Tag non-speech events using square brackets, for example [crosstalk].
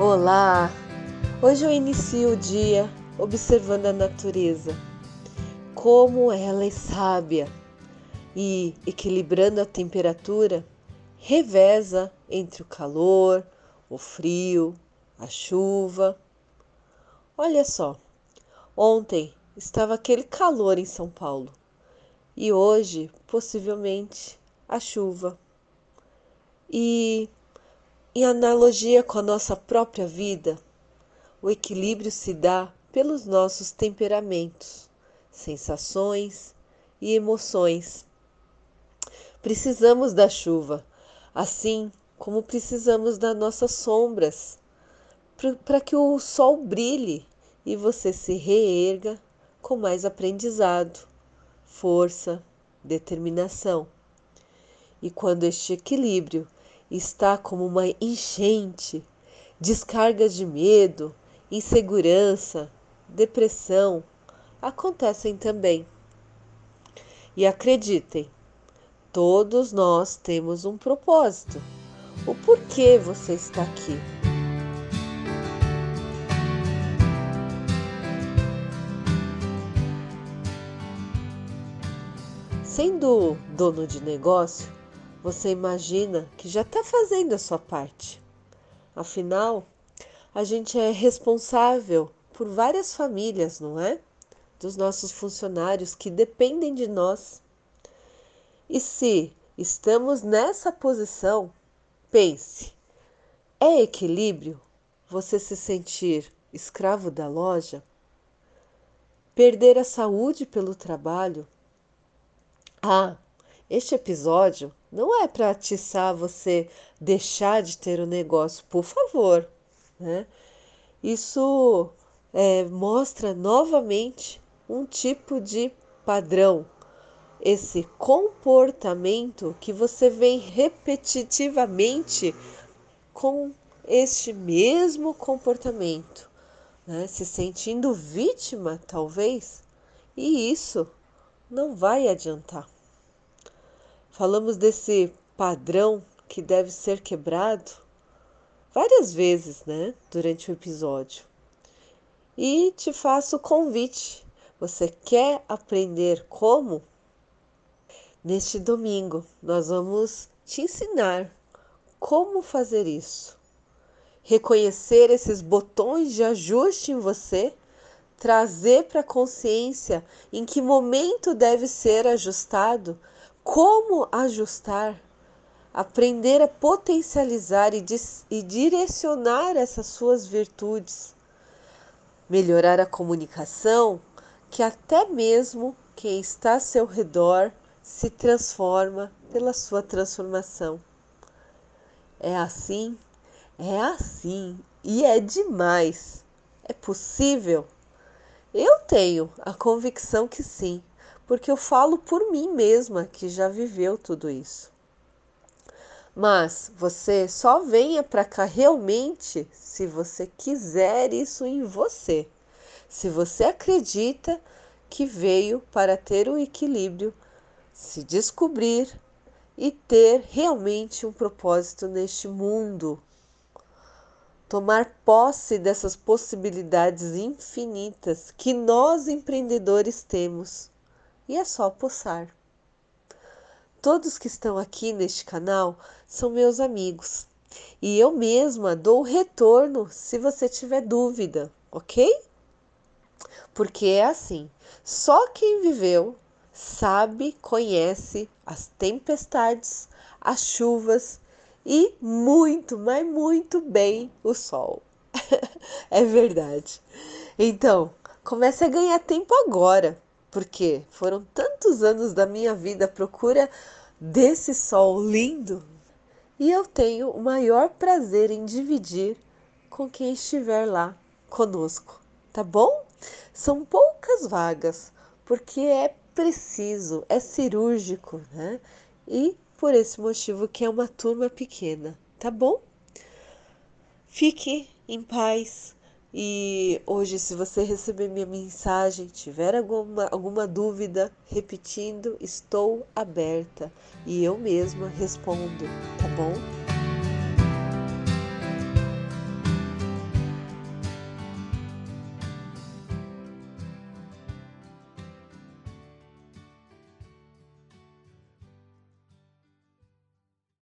Olá! Hoje eu inicio o dia observando a natureza, como ela é sábia e, equilibrando a temperatura, reveza entre o calor, o frio, a chuva. Olha só, ontem estava aquele calor em São Paulo e hoje, possivelmente, a chuva. E em analogia com a nossa própria vida, o equilíbrio se dá pelos nossos temperamentos, sensações e emoções. Precisamos da chuva, assim como precisamos das nossas sombras, para que o sol brilhe e você se reerga com mais aprendizado, força, determinação. E quando este equilíbrio está como uma enchente, descargas de medo, insegurança, depressão acontecem também. E acreditem, todos nós temos um propósito. O porquê você está aqui? Sendo dono de negócio, você imagina que já está fazendo a sua parte. Afinal, a gente é responsável por várias famílias, não é? Dos nossos funcionários que dependem de nós. E se estamos nessa posição, pense: é equilíbrio você se sentir escravo da loja? Perder a saúde pelo trabalho? Ah, este episódio não é para atiçar você deixar de ter o um negócio, por favor. Né? Isso é, mostra novamente um tipo de padrão, esse comportamento que você vem repetitivamente com este mesmo comportamento, né? se sentindo vítima, talvez, e isso não vai adiantar. Falamos desse padrão que deve ser quebrado várias vezes, né, durante o episódio. E te faço o convite. Você quer aprender como? Neste domingo, nós vamos te ensinar como fazer isso. Reconhecer esses botões de ajuste em você, trazer para a consciência em que momento deve ser ajustado como ajustar, aprender a potencializar e, e direcionar essas suas virtudes, melhorar a comunicação, que até mesmo quem está ao seu redor se transforma pela sua transformação. É assim, é assim e é demais. É possível? Eu tenho a convicção que sim porque eu falo por mim mesma que já viveu tudo isso. Mas você só venha para cá realmente se você quiser isso em você. Se você acredita que veio para ter o equilíbrio, se descobrir e ter realmente um propósito neste mundo. Tomar posse dessas possibilidades infinitas que nós empreendedores temos e é só pulsar. Todos que estão aqui neste canal são meus amigos e eu mesma dou retorno se você tiver dúvida, ok? Porque é assim: só quem viveu sabe, conhece as tempestades, as chuvas e muito, mas muito bem o sol. [laughs] é verdade. Então, comece a ganhar tempo agora porque foram tantos anos da minha vida à procura desse sol lindo e eu tenho o maior prazer em dividir com quem estiver lá conosco, tá bom? São poucas vagas, porque é preciso, é cirúrgico, né? E por esse motivo que é uma turma pequena, tá bom? Fique em paz, e hoje, se você receber minha mensagem, tiver alguma, alguma dúvida, repetindo, estou aberta e eu mesma respondo, tá bom?